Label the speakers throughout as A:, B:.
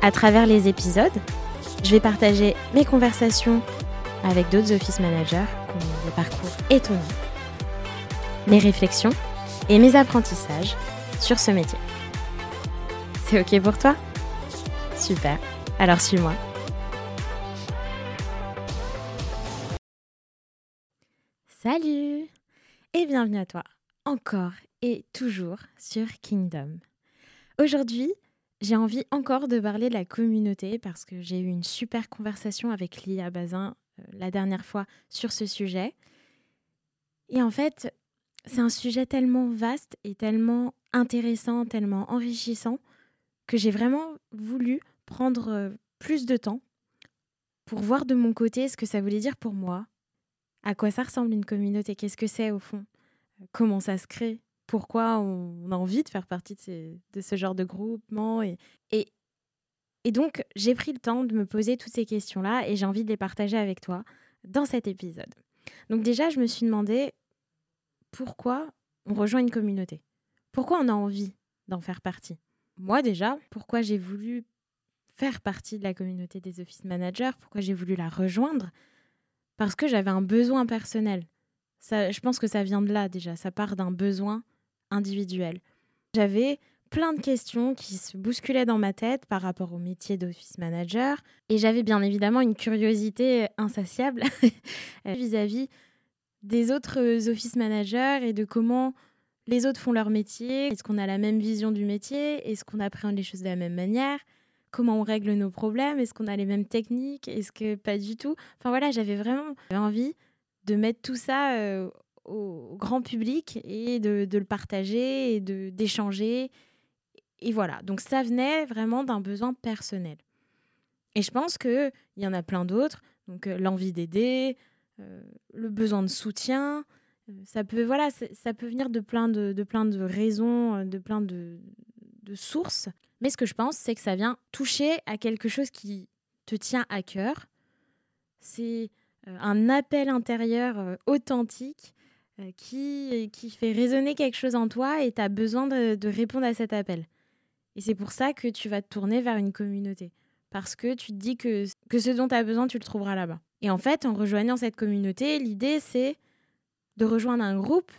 A: À travers les épisodes, je vais partager mes conversations avec d'autres office managers qui ont des parcours étonnants, mes réflexions et mes apprentissages sur ce métier. C'est OK pour toi? Super, alors suis-moi. Salut et bienvenue à toi, encore et toujours sur Kingdom. Aujourd'hui, j'ai envie encore de parler de la communauté parce que j'ai eu une super conversation avec Lia Bazin euh, la dernière fois sur ce sujet. Et en fait, c'est un sujet tellement vaste et tellement intéressant, tellement enrichissant que j'ai vraiment voulu prendre euh, plus de temps pour voir de mon côté ce que ça voulait dire pour moi, à quoi ça ressemble une communauté, qu'est-ce que c'est au fond, comment ça se crée, pourquoi on a envie de faire partie de, ce genre de groupement. Et, donc, j'ai pris le temps de me poser toutes ces questions-là et j'ai envie de les partager avec toi dans cet épisode. Donc déjà, je me suis demandé pourquoi on rejoint une communauté. Pourquoi on a envie d'en faire partie? Moi déjà, pourquoi j'ai voulu faire partie de la communauté des office managers, pourquoi j'ai voulu la rejoindre? Parce que j'avais un besoin personnel. Ça, je pense que ça vient de là déjà, ça part d'un besoin J'avais plein de questions qui se bousculaient dans ma tête par rapport au métier d'office manager et j'avais bien évidemment une curiosité insatiable vis-à-vis des autres office managers et de comment les autres font leur métier. Est-ce qu'on a la même vision du métier? Est-ce qu'on appréhende les choses de la même manière? Comment on règle nos problèmes? Est-ce qu'on a les mêmes techniques? Est-ce que pas du tout? Enfin voilà, j'avais vraiment envie de mettre tout ça euh, au grand public et de, le partager et d'échanger. Et voilà, donc ça venait vraiment d'un besoin personnel. Et je pense qu'il y en a plein d'autres, donc euh, l'envie d'aider, euh, le besoin de soutien, euh, ça peut, voilà, ça peut venir de plein de, de, plein de raisons, de plein de, de sources. Mais ce que je pense, c'est que ça vient toucher à quelque chose qui te tient à cœur. C'est un appel intérieur authentique qui, qui fait résonner quelque chose en toi et tu as besoin de, répondre à cet appel. Et c'est pour ça que tu vas te tourner vers une communauté. Parce que tu te dis que, que ce dont tu as besoin, tu le trouveras là-bas. Et en fait, en rejoignant cette communauté, l'idée, c'est de rejoindre un groupe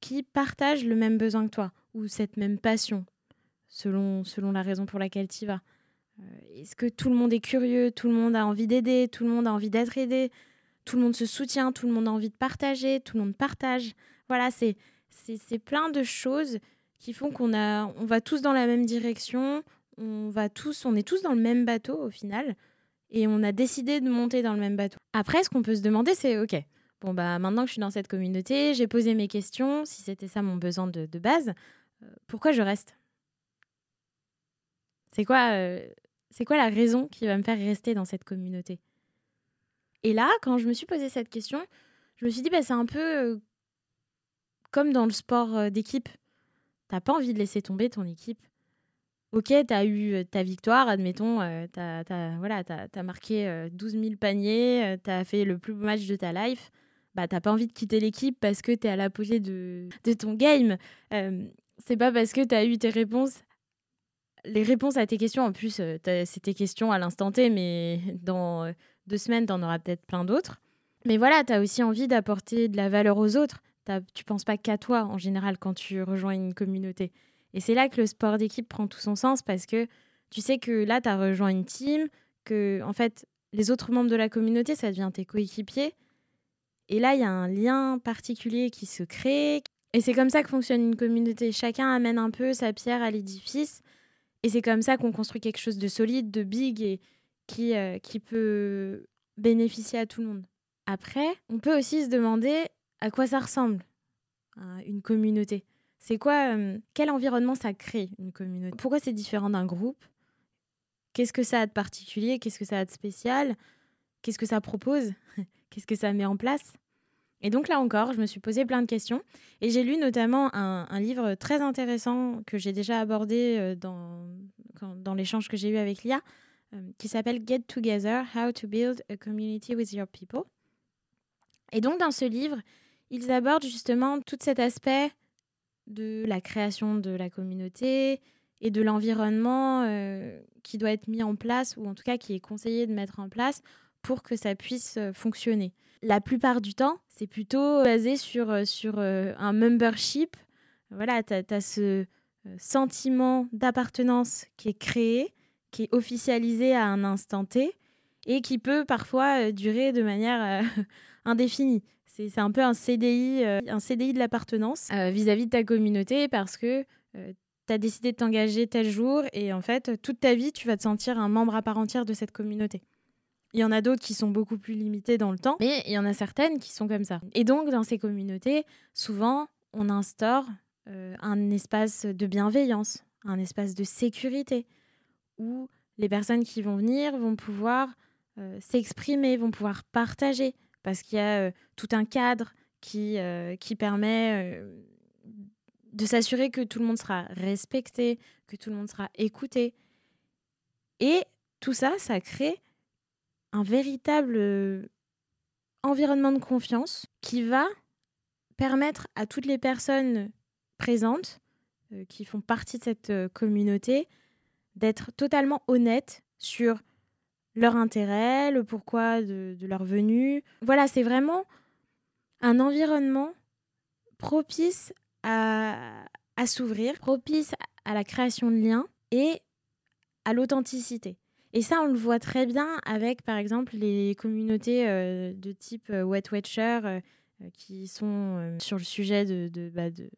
A: qui partage le même besoin que toi, ou cette même passion, selon, selon la raison pour laquelle tu y vas. Euh, est-ce que tout le monde est curieux, tout le monde a envie d'aider, tout le monde a envie d'être aidé? Tout le monde se soutient, tout le monde a envie de partager, tout le monde partage. Voilà, c'est c'est plein de choses qui font qu'on a on va tous dans la même direction, on va tous on est tous dans le même bateau au final et on a décidé de monter dans le même bateau. Après ce qu'on peut se demander c'est OK. Bon bah maintenant que je suis dans cette communauté, j'ai posé mes questions, si c'était ça mon besoin de, base, euh, pourquoi je reste? C'est quoi euh, c'est quoi la raison qui va me faire rester dans cette communauté? Et là, quand je me suis posé cette question, je me suis dit, bah, c'est un peu euh, comme dans le sport euh, d'équipe. T'as pas envie de laisser tomber ton équipe. Ok, tu as eu euh, ta victoire, admettons, tu as, voilà, marqué 12 000 paniers, tu as fait le plus beau match de ta life. Bah, t'as pas envie de quitter l'équipe parce que tu es à l'apogée de, de ton game. c'est pas parce que tu as eu tes réponses les réponses à tes questions, en plus, c'est tes questions à l'instant T, mais dans deux semaines, tu en auras peut-être plein d'autres. Mais voilà, tu as aussi envie d'apporter de la valeur aux autres. Tu penses pas qu'à toi en général quand tu rejoins une communauté. Et c'est là que le sport d'équipe prend tout son sens parce que tu sais que là, tu as rejoint une team, que en fait, les autres membres de la communauté, ça devient tes coéquipiers. Et là, il y a un lien particulier qui se crée. Et c'est comme ça que fonctionne une communauté. Chacun amène un peu sa pierre à l'édifice. Et c'est comme ça qu'on construit quelque chose de solide, de big et, qui, euh, qui peut bénéficier à tout le monde. Après, on peut aussi se demander à quoi ça ressemble une communauté. C'est quoi, euh, quel environnement ça crée une communauté? Pourquoi c'est différent d'un groupe? Qu'est-ce que ça a de particulier? Qu'est-ce que ça a de spécial? Qu'est-ce que ça propose? Qu'est-ce que ça met en place? Et donc là encore, je me suis posé plein de questions. Et j'ai lu notamment un, livre très intéressant que j'ai déjà abordé euh, dans, dans l'échange que j'ai eu avec Lia, qui s'appelle Get Together, How to Build a Community with Your People. Et donc dans ce livre, ils abordent justement tout cet aspect de la création de la communauté et de l'environnement euh, qui doit être mis en place, ou en tout cas qui est conseillé de mettre en place pour que ça puisse euh, fonctionner. La plupart du temps, c'est plutôt basé sur, euh, sur un membership. Voilà, tu as, ce sentiment d'appartenance qui est créé, qui est officialisé à un instant T et qui peut parfois durer de manière indéfinie. C'est un peu un CDI, euh, un CDI de l'appartenance euh, vis-à-vis de ta communauté parce que euh, tu as décidé de t'engager tel jour et en fait, toute ta vie, tu vas te sentir un membre à part entière de cette communauté. Il y en a d'autres qui sont beaucoup plus limitées dans le temps, mais il y en a certaines qui sont comme ça. Et donc, dans ces communautés, souvent, on instaure un espace de bienveillance, un espace de sécurité, où les personnes qui vont venir vont pouvoir s'exprimer, vont pouvoir partager, parce qu'il y a euh, tout un cadre qui, euh, qui permet euh, de s'assurer que tout le monde sera respecté, que tout le monde sera écouté. Et tout ça, ça crée un véritable environnement de confiance qui va permettre à toutes les personnes présentes qui font partie de cette communauté d'être totalement honnêtes sur leur intérêt, le pourquoi de, leur venue. Voilà, c'est vraiment un environnement propice à, s'ouvrir, propice à la création de liens et à l'authenticité. Et ça, on le voit très bien avec, par exemple, les communautés euh, de type euh, Wet Watcher euh, qui sont sur le sujet bah, de,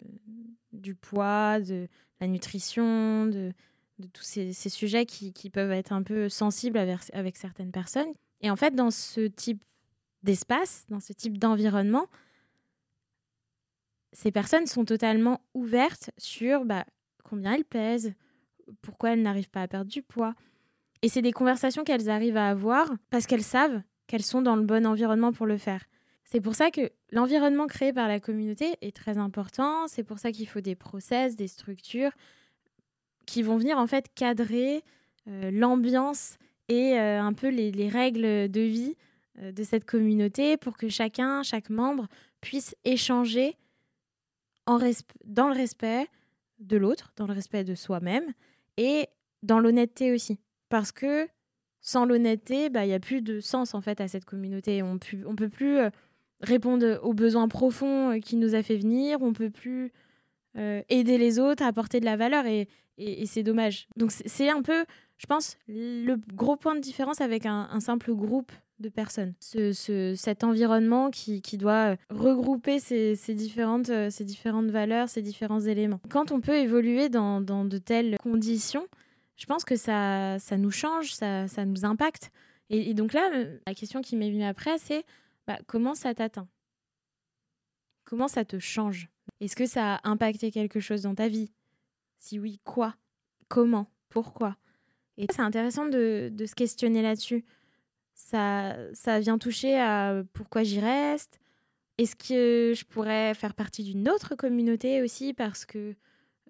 A: du poids, de la nutrition, de, de tous ces, sujets qui, peuvent être un peu sensibles avec, certaines personnes. Et en fait, dans ce type d'espace, dans ce type d'environnement, ces personnes sont totalement ouvertes sur bah, combien elles pèsent, pourquoi elles n'arrivent pas à perdre du poids. Et c'est des conversations qu'elles arrivent à avoir parce qu'elles savent qu'elles sont dans le bon environnement pour le faire. C'est pour ça que l'environnement créé par la communauté est très important. C'est pour ça qu'il faut des process, des structures, qui vont venir en fait cadrer euh, l'ambiance et euh, un peu les, règles de vie euh, de cette communauté pour que chacun, chaque membre puisse échanger en dans le respect de l'autre, dans le respect de soi-même et dans l'honnêteté aussi. Parce que sans l'honnêteté, bah, il y n'y a plus de sens en fait à cette communauté. On ne peut plus répondre aux besoins profonds qui nous a fait venir, on peut plus aider les autres, apporter de la valeur. Et, c'est dommage. Donc c'est un peu, je pense, le gros point de différence avec un, simple groupe de personnes. Ce, cet environnement qui, qui doit regrouper ces, différentes, ces différentes valeurs, ces différents éléments. Quand on peut évoluer dans, de telles conditions, je pense que ça, ça nous change, ça, ça nous impacte. Et, donc là, la question qui m'est venue après, c'est bah, comment ça t'atteint? Comment ça te change? Est-ce que ça a impacté quelque chose dans ta vie? Si oui, quoi? Comment? Pourquoi? C'est intéressant de, se questionner là-dessus. Ça, ça vient toucher à pourquoi j'y reste? Est-ce que je pourrais faire partie d'une autre communauté aussi parce que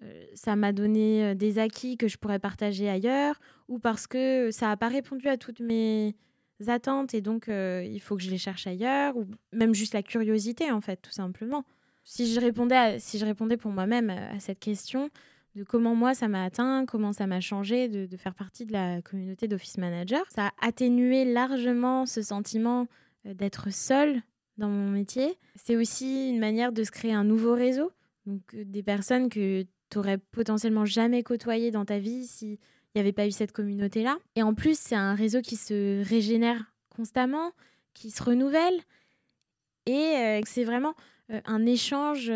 A: euh, ça m'a donné euh, des acquis que je pourrais partager ailleurs ou parce que ça n'a pas répondu à toutes mes attentes et donc euh, il faut que je les cherche ailleurs ou même juste la curiosité en fait tout simplement? Si je répondais, si je répondais pour moi-même à cette question, de comment moi ça m'a atteint, comment ça m'a changé de, faire partie de la communauté d'office manager. Ça a atténué largement ce sentiment euh, d'être seul dans mon métier. C'est aussi une manière de se créer un nouveau réseau, donc euh, des personnes que tu aurais potentiellement jamais côtoyées dans ta vie s'il n'y avait pas eu cette communauté-là. Et en plus, c'est un réseau qui se régénère constamment, qui se renouvelle. Et euh, c'est vraiment un échange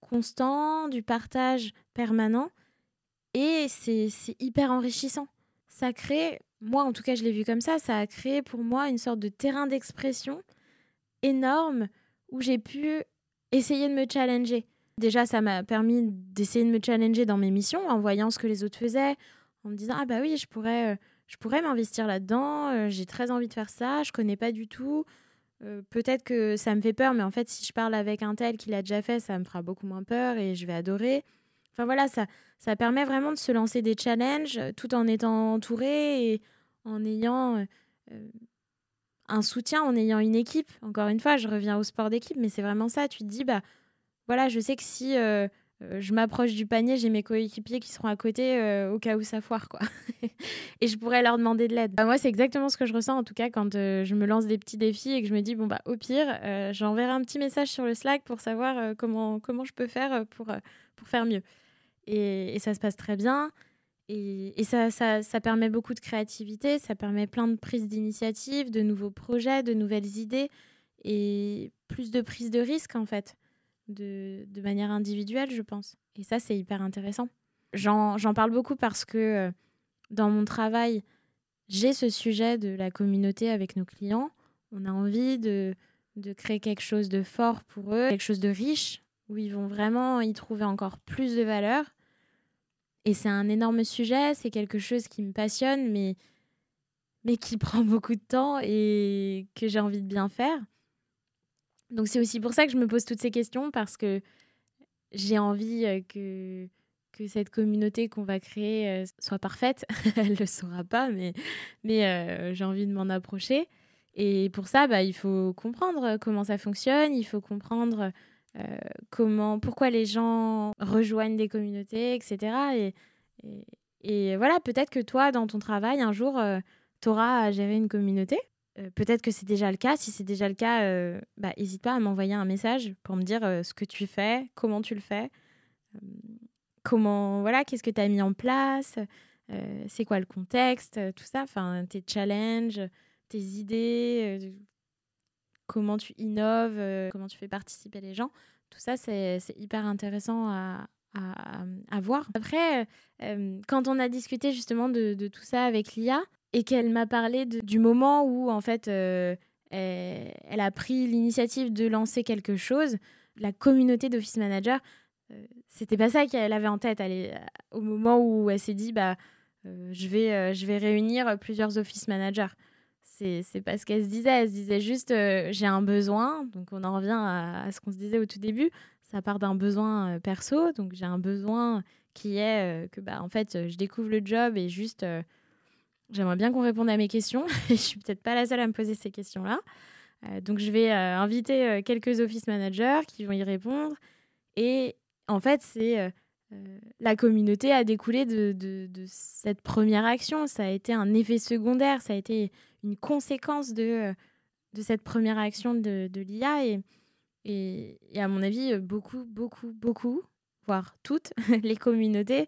A: constant, du partage permanent. Et c'est hyper enrichissant. Ça crée, moi en tout cas je l'ai vu comme ça, ça a créé pour moi une sorte de terrain d'expression énorme où j'ai pu essayer de me challenger. Déjà, ça m'a permis d'essayer de me challenger dans mes missions en voyant ce que les autres faisaient, en me disant Ah bah oui, je pourrais, euh, je pourrais m'investir là-dedans, j'ai très envie de faire ça, je connais pas du tout. Peut-être que ça me fait peur, mais en fait, si je parle avec un tel qui l'a déjà fait, ça me fera beaucoup moins peur et je vais adorer. Enfin voilà, ça, ça permet vraiment de se lancer des challenges tout en étant entouré et en ayant un soutien, en ayant une équipe. Encore une fois, je reviens au sport d'équipe, mais c'est vraiment ça. Tu te dis, bah voilà, je sais que si euh, je m'approche du panier, j'ai mes coéquipiers qui seront à côté euh, au cas où ça foire, quoi. et je pourrais leur demander de l'aide. Bah, moi, c'est exactement ce que je ressens, en tout cas, quand euh, je me lance des petits défis et que je me dis, bon, bah, au pire, j'enverrai un petit message sur le Slack pour savoir comment, comment je peux faire pour, pour faire mieux. Et, ça se passe très bien. Et, ça, ça, ça, permet beaucoup de créativité, ça permet plein de prises d'initiative, de nouveaux projets, de nouvelles idées et plus de prise de risque, en fait de, de manière individuelle, je pense. Et ça, c'est hyper intéressant. J'en parle beaucoup parce que euh, dans mon travail, j'ai ce sujet de la communauté avec nos clients. On a envie de, de créer quelque chose de fort pour eux, quelque chose de riche, où ils vont vraiment y trouver encore plus de valeur. Et c'est un énorme sujet, c'est quelque chose qui me passionne, mais, mais qui prend beaucoup de temps et que j'ai envie de bien faire. Donc c'est aussi pour ça que je me pose toutes ces questions parce que j'ai envie euh, que, que cette communauté qu'on va créer euh, soit parfaite. Elle ne le sera pas, mais, mais euh, j'ai envie de m'en approcher. Et pour ça, bah, il faut comprendre comment ça fonctionne, il faut comprendre comment, pourquoi les gens rejoignent des communautés, etc. Et, et voilà, peut-être que toi, dans ton travail, un jour, tu auras à gérer une communauté. Euh, peut-être que c'est déjà le cas. Si c'est déjà le cas, euh, bah, n'hésite pas à m'envoyer un message pour me dire euh, ce que tu fais, comment tu le fais, comment, voilà, qu'est-ce que tu as mis en place, c'est quoi le contexte, tout ça, enfin, tes challenges, tes idées, comment tu innoves, comment tu fais participer les gens. Tout ça, c'est hyper intéressant à, à, voir. Après, quand on a discuté justement de, de tout ça avec l'IA, et qu'elle m'a parlé du moment où en fait euh, elle, a pris l'initiative de lancer quelque chose. La communauté d'office manager, euh, c'était pas ça qu'elle avait en tête. Elle au moment où elle s'est dit bah euh, je vais je vais réunir plusieurs office managers. C'est c'est pas ce qu'elle se disait. Elle se disait juste j'ai un besoin. Donc on en revient à, à ce qu'on se disait au tout début. Ça part d'un besoin perso. Donc j'ai un besoin qui est que bah en fait je découvre le job et juste J'aimerais bien qu'on réponde à mes questions. je suis peut-être pas la seule à me poser ces questions-là. Euh, donc, je vais euh, inviter euh, quelques office managers qui vont y répondre. Et en fait, c'est la communauté a découlé de, cette première action. Ça a été un effet secondaire. Ça a été une conséquence de, cette première action de, l'IA. Et, à mon avis, beaucoup, beaucoup, beaucoup, voire toutes les communautés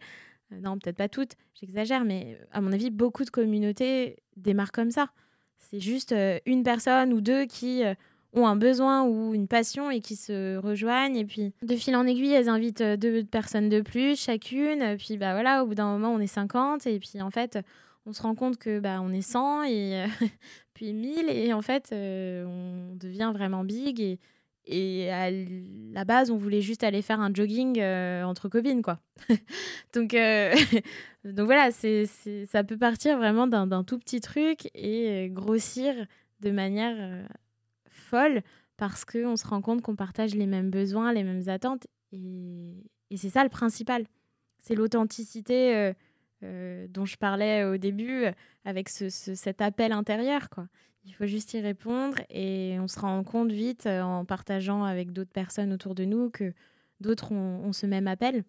A: non, peut-être pas toutes, j'exagère, mais à mon avis, beaucoup de communautés démarrent comme ça. C'est juste euh, une personne ou deux qui euh, ont un besoin ou une passion et qui se rejoignent. Et puis, de fil en aiguille, elles invitent deux personnes de plus, chacune. Puis, bah voilà, au bout d'un moment, on est 50. Et puis, en fait, on se rend compte que bah, on est 100 et puis 1000. Et en fait, on devient vraiment big. Et, et à la base, on voulait juste aller faire un jogging euh, entre copines, quoi. donc, euh, donc voilà, c'est, ça peut partir vraiment d'un, tout petit truc et euh, grossir de manière folle parce qu'on se rend compte qu'on partage les mêmes besoins, les mêmes attentes. Et, et c'est ça le principal. C'est l'authenticité dont je parlais au début avec ce, cet appel intérieur, quoi. Il faut juste y répondre et on se rend compte vite euh, en partageant avec d'autres personnes autour de nous que d'autres ont, ce même appel.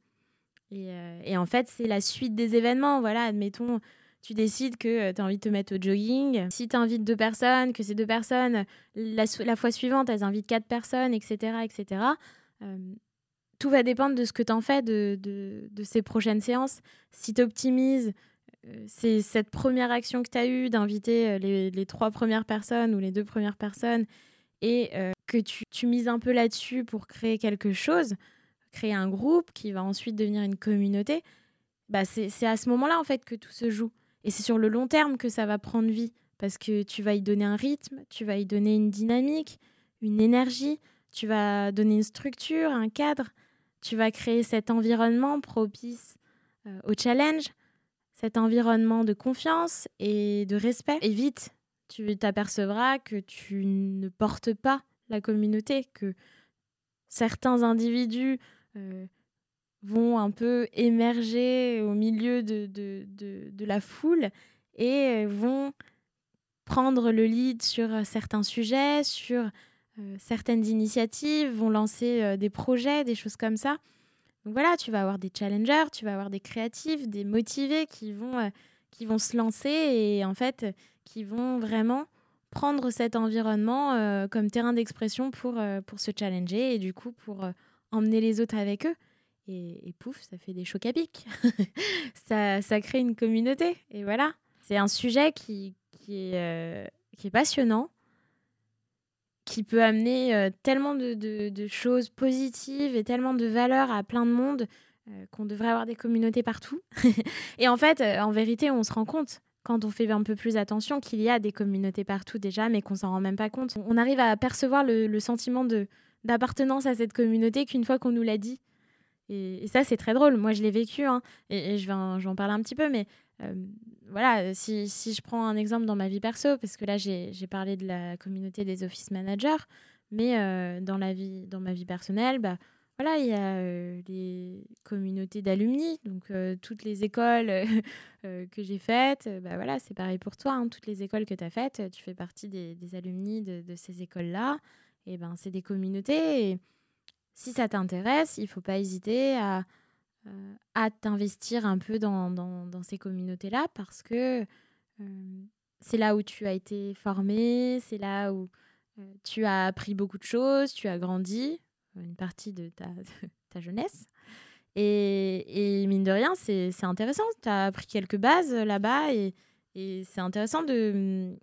A: Euh, et, en fait, c'est la suite des événements. Voilà, admettons, tu décides que euh, tu as envie de te mettre au jogging. Si tu invites deux personnes, que ces deux personnes, la, fois suivante, elles invitent quatre personnes, etc., etc., tout va dépendre de ce que tu en fais de, de, de, ces prochaines séances. Si tu optimises c'est cette première action que tu as eue d'inviter euh, les, trois premières personnes ou les deux premières personnes et euh, que tu, tu, mises un peu là-dessus pour créer quelque chose, créer un groupe qui va ensuite devenir une communauté, bah c'est à ce moment-là en fait que tout se joue. Et c'est sur le long terme que ça va prendre vie parce que tu vas y donner un rythme, tu vas y donner une dynamique, une énergie, tu vas donner une structure, un cadre, tu vas créer cet environnement propice au challenge cet environnement de confiance et de respect. Et vite, tu t'apercevras que tu ne portes pas la communauté, que certains individus euh, vont un peu émerger au milieu de, la foule et vont prendre le lead sur certains sujets, sur euh, certaines initiatives, vont lancer euh, des projets, des choses comme ça. Donc voilà, tu vas avoir des challengers, tu vas avoir des créatifs, des motivés qui vont, euh, qui vont se lancer et en fait qui vont vraiment prendre cet environnement comme terrain d'expression pour, pour se challenger et du coup pour emmener les autres avec eux. Et, pouf, ça fait des chocs à ça, ça crée une communauté. Et voilà, c'est un sujet qui, qui est passionnant qui peut amener euh, tellement de, choses positives et tellement de valeurs à plein de monde euh, qu'on devrait avoir des communautés partout. et en fait, euh, en vérité, on se rend compte quand on fait un peu plus attention qu'il y a des communautés partout déjà, mais qu'on s'en rend même pas compte. On arrive à percevoir le, sentiment de d'appartenance à cette communauté qu'une fois qu'on nous l'a dit. Et, ça, c'est très drôle. Moi, je l'ai vécu, hein, et, je, vais en, je vais en parler un petit peu, mais voilà, euh, si, si, je prends un exemple dans ma vie perso, parce que là j'ai parlé de la communauté des office managers, mais euh, dans, la vie, dans ma vie personnelle, bah, voilà, il y a euh, les communautés d'alumni, donc toutes les écoles que j'ai faites, bah, voilà, c'est pareil pour toi, hein, toutes les écoles que tu as faites, tu fais partie des, des alumni de, de ces écoles-là, et ben c'est des communautés, et si ça t'intéresse, il faut pas hésiter à à t'investir un peu dans, ces communautés-là parce que euh, c'est là où tu as été formé, c'est là où euh, tu as appris beaucoup de choses, tu as grandi, une partie de ta, jeunesse. Et, mine de rien, c'est intéressant. Tu as appris quelques bases là-bas et, et c'est intéressant de,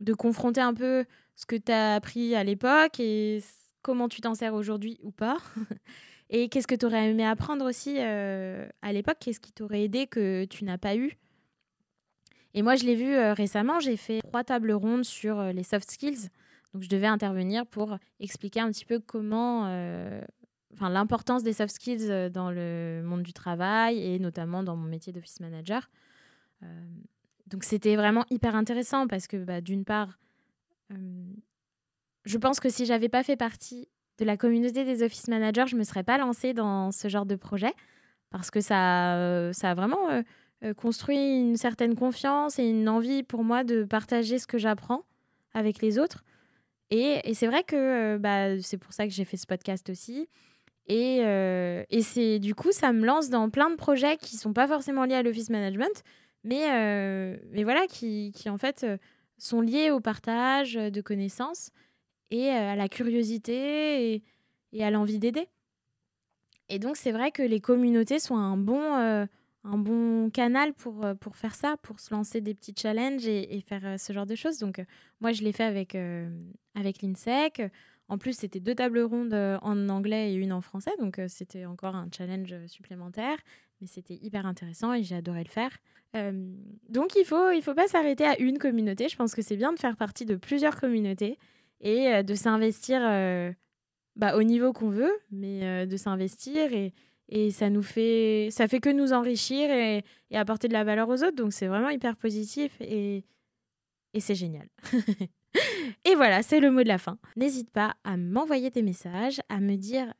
A: de confronter un peu ce que tu as appris à l'époque et comment tu t'en sers aujourd'hui ou pas. Et qu'est-ce que tu aurais aimé apprendre aussi euh, à l'époque? Qu'est-ce qui t'aurait aidé que tu n'as pas eu? Et moi, je l'ai vu euh, récemment, j'ai fait trois tables rondes sur euh, les soft skills. Donc, je devais intervenir pour expliquer un petit peu comment, enfin, l'importance des soft skills dans le monde du travail et notamment dans mon métier d'office manager. donc, c'était vraiment hyper intéressant parce que, bah, d'une part, je pense que si j'avais pas fait partie de la communauté des office managers, je ne me serais pas lancée dans ce genre de projet parce que ça, euh, ça a vraiment euh, euh, construit une certaine confiance et une envie pour moi de partager ce que j'apprends avec les autres. Et, et c'est vrai que bah, c'est pour ça que j'ai fait ce podcast aussi. Et, et c'est du coup, ça me lance dans plein de projets qui sont pas forcément liés à l'office management, mais, voilà, qui en fait sont liés au partage de connaissances et euh, à la curiosité et, à l'envie d'aider. Et donc, c'est vrai que les communautés sont un bon, euh, un bon canal pour, euh, pour faire ça, pour se lancer des petits challenges et, faire ce genre de choses. Donc, moi, je l'ai fait avec, avec l'INSEC. En plus, c'était deux tables rondes en anglais et une en français. Donc, c'était encore un challenge supplémentaire. Mais c'était hyper intéressant et j'ai adoré le faire. donc, il faut, il faut pas s'arrêter à une communauté. Je pense que c'est bien de faire partie de plusieurs communautés et de s'investir bah, au niveau qu'on veut, mais de s'investir et, ça nous fait ça fait que nous enrichir et, apporter de la valeur aux autres donc c'est vraiment hyper positif et, et c'est génial. et voilà, c'est le mot de la fin. N'hésite pas à m'envoyer des messages, à me dire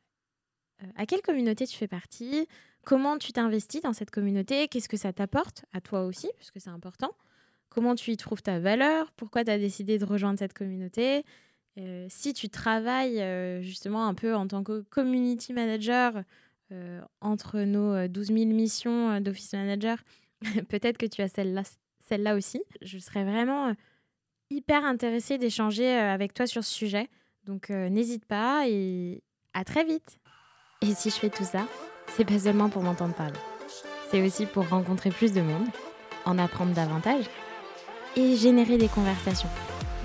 A: à quelle communauté tu fais partie, comment tu t'investis dans cette communauté, qu'est-ce que ça t'apporte à toi aussi, puisque c'est important, comment tu y trouves ta valeur, pourquoi tu as décidé de rejoindre cette communauté, euh, si tu travailles euh, justement un peu en tant que community manager euh, entre nos 12 000 missions d'office manager, peut-être que tu as celle-là celle aussi. Je serais vraiment hyper intéressée d'échanger avec toi sur ce sujet. Donc n'hésite pas et à très vite. Et si je fais tout ça, c'est pas seulement pour m'entendre parler. C'est aussi pour rencontrer plus de monde, en apprendre davantage et générer des conversations.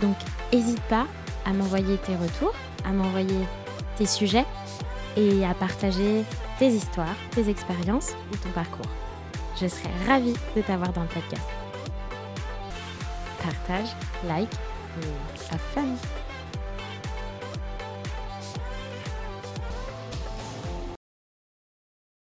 A: Donc n'hésite pas à m'envoyer tes retours, à m'envoyer tes sujets et à partager tes histoires, tes expériences ou ton parcours. Je serais ravie de t'avoir dans le podcast. Partage, like et have fun